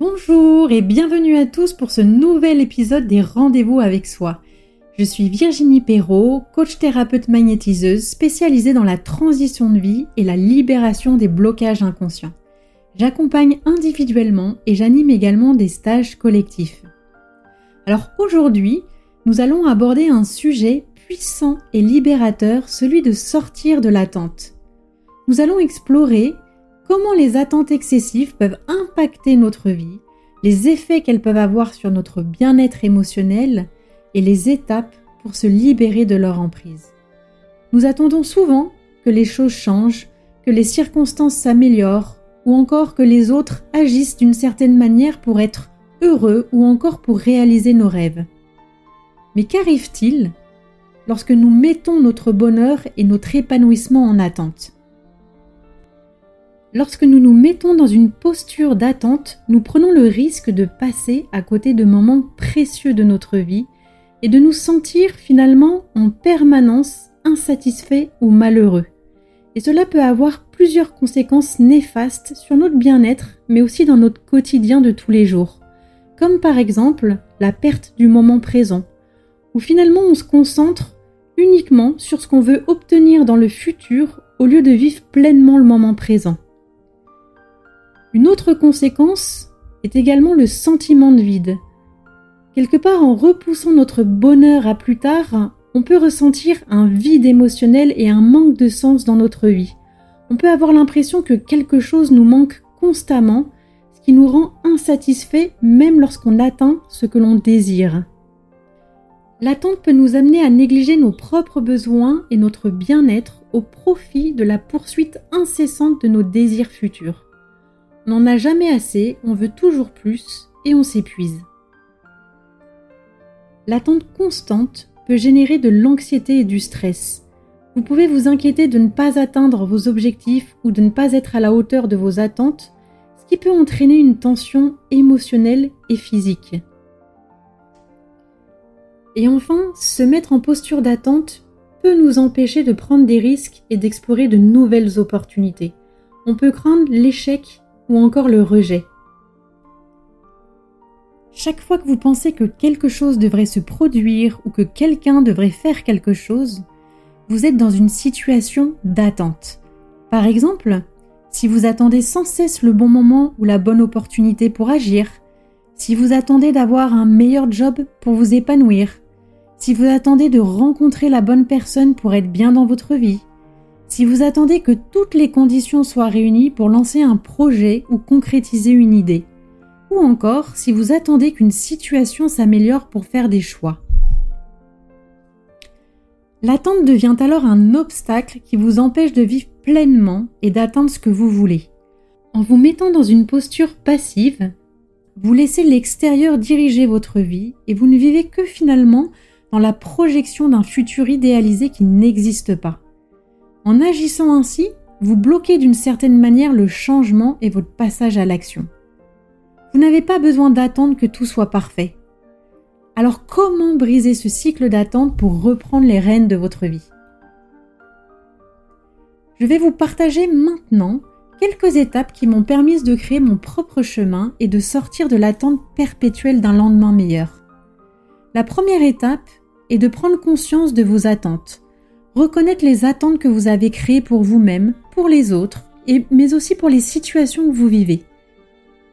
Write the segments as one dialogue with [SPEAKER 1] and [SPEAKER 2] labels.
[SPEAKER 1] Bonjour et bienvenue à tous pour ce nouvel épisode des Rendez-vous avec soi. Je suis Virginie Perrault, coach thérapeute magnétiseuse spécialisée dans la transition de vie et la libération des blocages inconscients. J'accompagne individuellement et j'anime également des stages collectifs. Alors aujourd'hui, nous allons aborder un sujet puissant et libérateur, celui de sortir de l'attente. Nous allons explorer comment les attentes excessives peuvent impacter notre vie, les effets qu'elles peuvent avoir sur notre bien-être émotionnel et les étapes pour se libérer de leur emprise. Nous attendons souvent que les choses changent, que les circonstances s'améliorent ou encore que les autres agissent d'une certaine manière pour être heureux ou encore pour réaliser nos rêves. Mais qu'arrive-t-il lorsque nous mettons notre bonheur et notre épanouissement en attente? Lorsque nous nous mettons dans une posture d'attente, nous prenons le risque de passer à côté de moments précieux de notre vie et de nous sentir finalement en permanence insatisfaits ou malheureux. Et cela peut avoir plusieurs conséquences néfastes sur notre bien-être, mais aussi dans notre quotidien de tous les jours. Comme par exemple la perte du moment présent, où finalement on se concentre uniquement sur ce qu'on veut obtenir dans le futur au lieu de vivre pleinement le moment présent. Une autre conséquence est également le sentiment de vide. Quelque part en repoussant notre bonheur à plus tard, on peut ressentir un vide émotionnel et un manque de sens dans notre vie. On peut avoir l'impression que quelque chose nous manque constamment, ce qui nous rend insatisfaits même lorsqu'on atteint ce que l'on désire. L'attente peut nous amener à négliger nos propres besoins et notre bien-être au profit de la poursuite incessante de nos désirs futurs. N'en a jamais assez, on veut toujours plus et on s'épuise. L'attente constante peut générer de l'anxiété et du stress. Vous pouvez vous inquiéter de ne pas atteindre vos objectifs ou de ne pas être à la hauteur de vos attentes, ce qui peut entraîner une tension émotionnelle et physique. Et enfin, se mettre en posture d'attente peut nous empêcher de prendre des risques et d'explorer de nouvelles opportunités. On peut craindre l'échec ou encore le rejet. Chaque fois que vous pensez que quelque chose devrait se produire ou que quelqu'un devrait faire quelque chose, vous êtes dans une situation d'attente. Par exemple, si vous attendez sans cesse le bon moment ou la bonne opportunité pour agir, si vous attendez d'avoir un meilleur job pour vous épanouir, si vous attendez de rencontrer la bonne personne pour être bien dans votre vie, si vous attendez que toutes les conditions soient réunies pour lancer un projet ou concrétiser une idée, ou encore si vous attendez qu'une situation s'améliore pour faire des choix. L'attente devient alors un obstacle qui vous empêche de vivre pleinement et d'atteindre ce que vous voulez. En vous mettant dans une posture passive, vous laissez l'extérieur diriger votre vie et vous ne vivez que finalement dans la projection d'un futur idéalisé qui n'existe pas. En agissant ainsi, vous bloquez d'une certaine manière le changement et votre passage à l'action. Vous n'avez pas besoin d'attendre que tout soit parfait. Alors comment briser ce cycle d'attente pour reprendre les rênes de votre vie? Je vais vous partager maintenant quelques étapes qui m'ont permis de créer mon propre chemin et de sortir de l'attente perpétuelle d'un lendemain meilleur. La première étape est de prendre conscience de vos attentes reconnaître les attentes que vous avez créées pour vous-même, pour les autres, et, mais aussi pour les situations que vous vivez.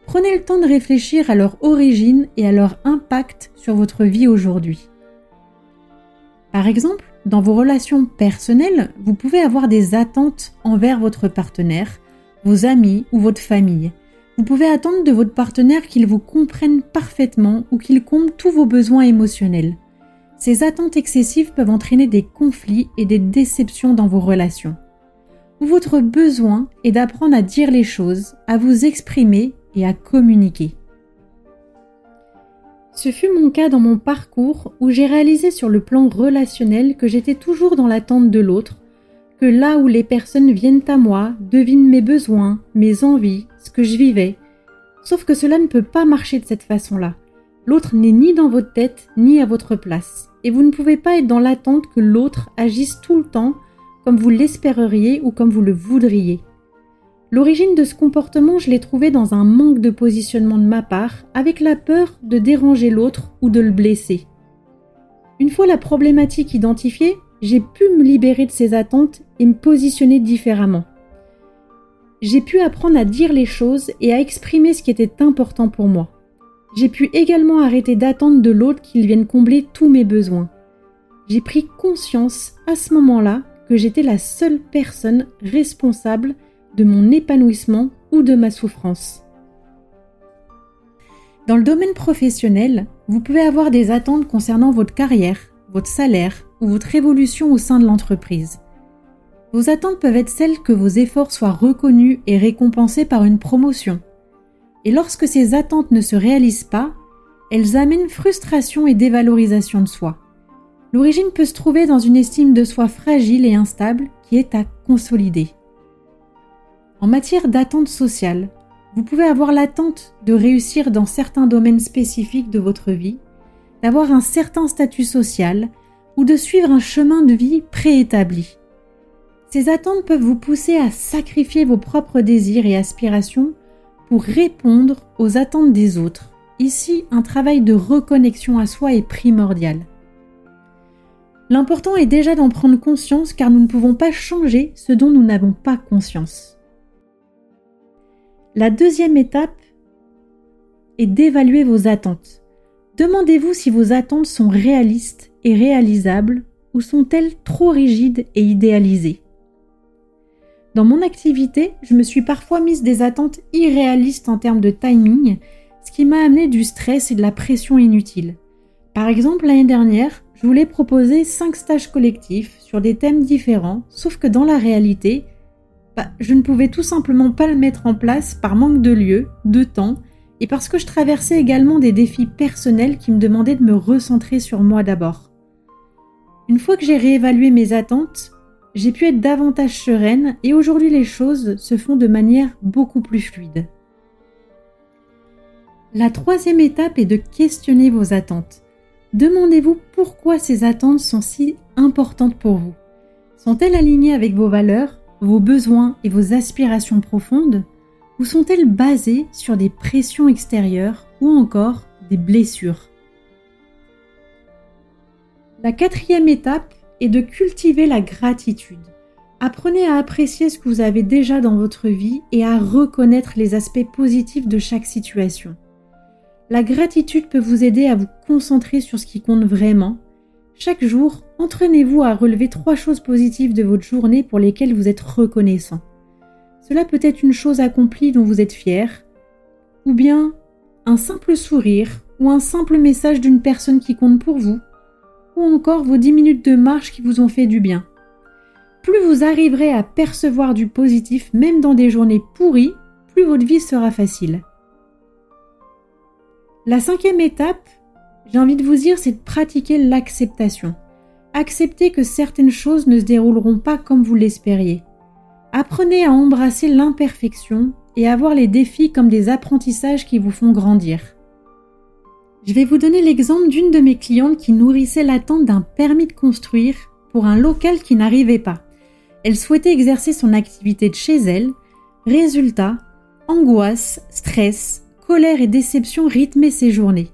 [SPEAKER 1] Prenez le temps de réfléchir à leur origine et à leur impact sur votre vie aujourd'hui. Par exemple, dans vos relations personnelles, vous pouvez avoir des attentes envers votre partenaire, vos amis ou votre famille. Vous pouvez attendre de votre partenaire qu'il vous comprenne parfaitement ou qu'il comble tous vos besoins émotionnels. Ces attentes excessives peuvent entraîner des conflits et des déceptions dans vos relations. Votre besoin est d'apprendre à dire les choses, à vous exprimer et à communiquer. Ce fut mon cas dans mon parcours où j'ai réalisé sur le plan relationnel que j'étais toujours dans l'attente de l'autre, que là où les personnes viennent à moi, devinent mes besoins, mes envies, ce que je vivais. Sauf que cela ne peut pas marcher de cette façon-là. L'autre n'est ni dans votre tête ni à votre place, et vous ne pouvez pas être dans l'attente que l'autre agisse tout le temps comme vous l'espéreriez ou comme vous le voudriez. L'origine de ce comportement, je l'ai trouvé dans un manque de positionnement de ma part, avec la peur de déranger l'autre ou de le blesser. Une fois la problématique identifiée, j'ai pu me libérer de ces attentes et me positionner différemment. J'ai pu apprendre à dire les choses et à exprimer ce qui était important pour moi. J'ai pu également arrêter d'attendre de l'autre qu'il vienne combler tous mes besoins. J'ai pris conscience à ce moment-là que j'étais la seule personne responsable de mon épanouissement ou de ma souffrance. Dans le domaine professionnel, vous pouvez avoir des attentes concernant votre carrière, votre salaire ou votre évolution au sein de l'entreprise. Vos attentes peuvent être celles que vos efforts soient reconnus et récompensés par une promotion. Et lorsque ces attentes ne se réalisent pas, elles amènent frustration et dévalorisation de soi. L'origine peut se trouver dans une estime de soi fragile et instable qui est à consolider. En matière d'attente sociale, vous pouvez avoir l'attente de réussir dans certains domaines spécifiques de votre vie, d'avoir un certain statut social ou de suivre un chemin de vie préétabli. Ces attentes peuvent vous pousser à sacrifier vos propres désirs et aspirations pour répondre aux attentes des autres. Ici, un travail de reconnexion à soi est primordial. L'important est déjà d'en prendre conscience car nous ne pouvons pas changer ce dont nous n'avons pas conscience. La deuxième étape est d'évaluer vos attentes. Demandez-vous si vos attentes sont réalistes et réalisables ou sont-elles trop rigides et idéalisées. Dans mon activité, je me suis parfois mise des attentes irréalistes en termes de timing, ce qui m'a amené du stress et de la pression inutile. Par exemple, l'année dernière, je voulais proposer 5 stages collectifs sur des thèmes différents, sauf que dans la réalité, bah, je ne pouvais tout simplement pas le mettre en place par manque de lieu, de temps, et parce que je traversais également des défis personnels qui me demandaient de me recentrer sur moi d'abord. Une fois que j'ai réévalué mes attentes, j'ai pu être davantage sereine et aujourd'hui les choses se font de manière beaucoup plus fluide. La troisième étape est de questionner vos attentes. Demandez-vous pourquoi ces attentes sont si importantes pour vous. Sont-elles alignées avec vos valeurs, vos besoins et vos aspirations profondes ou sont-elles basées sur des pressions extérieures ou encore des blessures? La quatrième étape est de cultiver la gratitude. Apprenez à apprécier ce que vous avez déjà dans votre vie et à reconnaître les aspects positifs de chaque situation. La gratitude peut vous aider à vous concentrer sur ce qui compte vraiment chaque jour, entraînez-vous à relever trois choses positives de votre journée pour lesquelles vous êtes reconnaissant. Cela peut être une chose accomplie dont vous êtes fier, ou bien un simple sourire, ou un simple message d'une personne qui compte pour vous, ou encore vos dix minutes de marche qui vous ont fait du bien. Plus vous arriverez à percevoir du positif, même dans des journées pourries, plus votre vie sera facile. La cinquième étape j'ai envie de vous dire, c'est de pratiquer l'acceptation. Acceptez que certaines choses ne se dérouleront pas comme vous l'espériez. Apprenez à embrasser l'imperfection et à voir les défis comme des apprentissages qui vous font grandir. Je vais vous donner l'exemple d'une de mes clientes qui nourrissait l'attente d'un permis de construire pour un local qui n'arrivait pas. Elle souhaitait exercer son activité de chez elle. Résultat, angoisse, stress, colère et déception rythmaient ses journées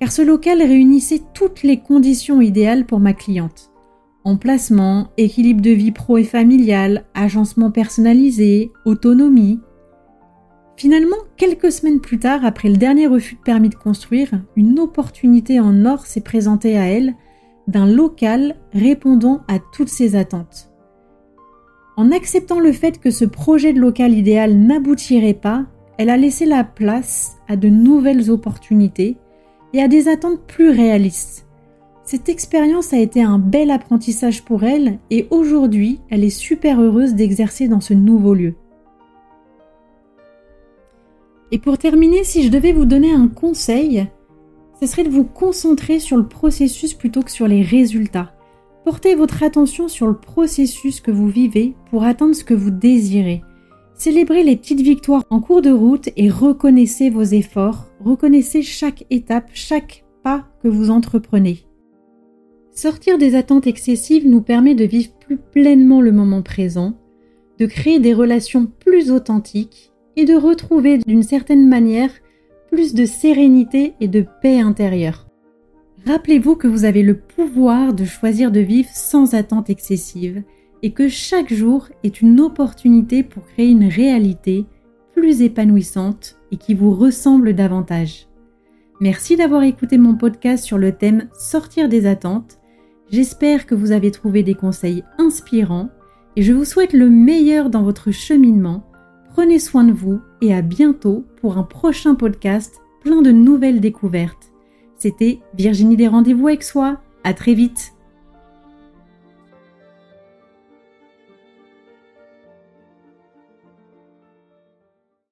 [SPEAKER 1] car ce local réunissait toutes les conditions idéales pour ma cliente. Emplacement, équilibre de vie pro et familial, agencement personnalisé, autonomie. Finalement, quelques semaines plus tard, après le dernier refus de permis de construire, une opportunité en or s'est présentée à elle d'un local répondant à toutes ses attentes. En acceptant le fait que ce projet de local idéal n'aboutirait pas, elle a laissé la place à de nouvelles opportunités et à des attentes plus réalistes. Cette expérience a été un bel apprentissage pour elle et aujourd'hui, elle est super heureuse d'exercer dans ce nouveau lieu. Et pour terminer, si je devais vous donner un conseil, ce serait de vous concentrer sur le processus plutôt que sur les résultats. Portez votre attention sur le processus que vous vivez pour atteindre ce que vous désirez. Célébrez les petites victoires en cours de route et reconnaissez vos efforts, reconnaissez chaque étape, chaque pas que vous entreprenez. Sortir des attentes excessives nous permet de vivre plus pleinement le moment présent, de créer des relations plus authentiques et de retrouver d'une certaine manière plus de sérénité et de paix intérieure. Rappelez-vous que vous avez le pouvoir de choisir de vivre sans attente excessive et que chaque jour est une opportunité pour créer une réalité plus épanouissante et qui vous ressemble davantage. Merci d'avoir écouté mon podcast sur le thème Sortir des attentes. J'espère que vous avez trouvé des conseils inspirants et je vous souhaite le meilleur dans votre cheminement. Prenez soin de vous et à bientôt pour un prochain podcast plein de nouvelles découvertes. C'était Virginie des rendez-vous avec soi. À très vite.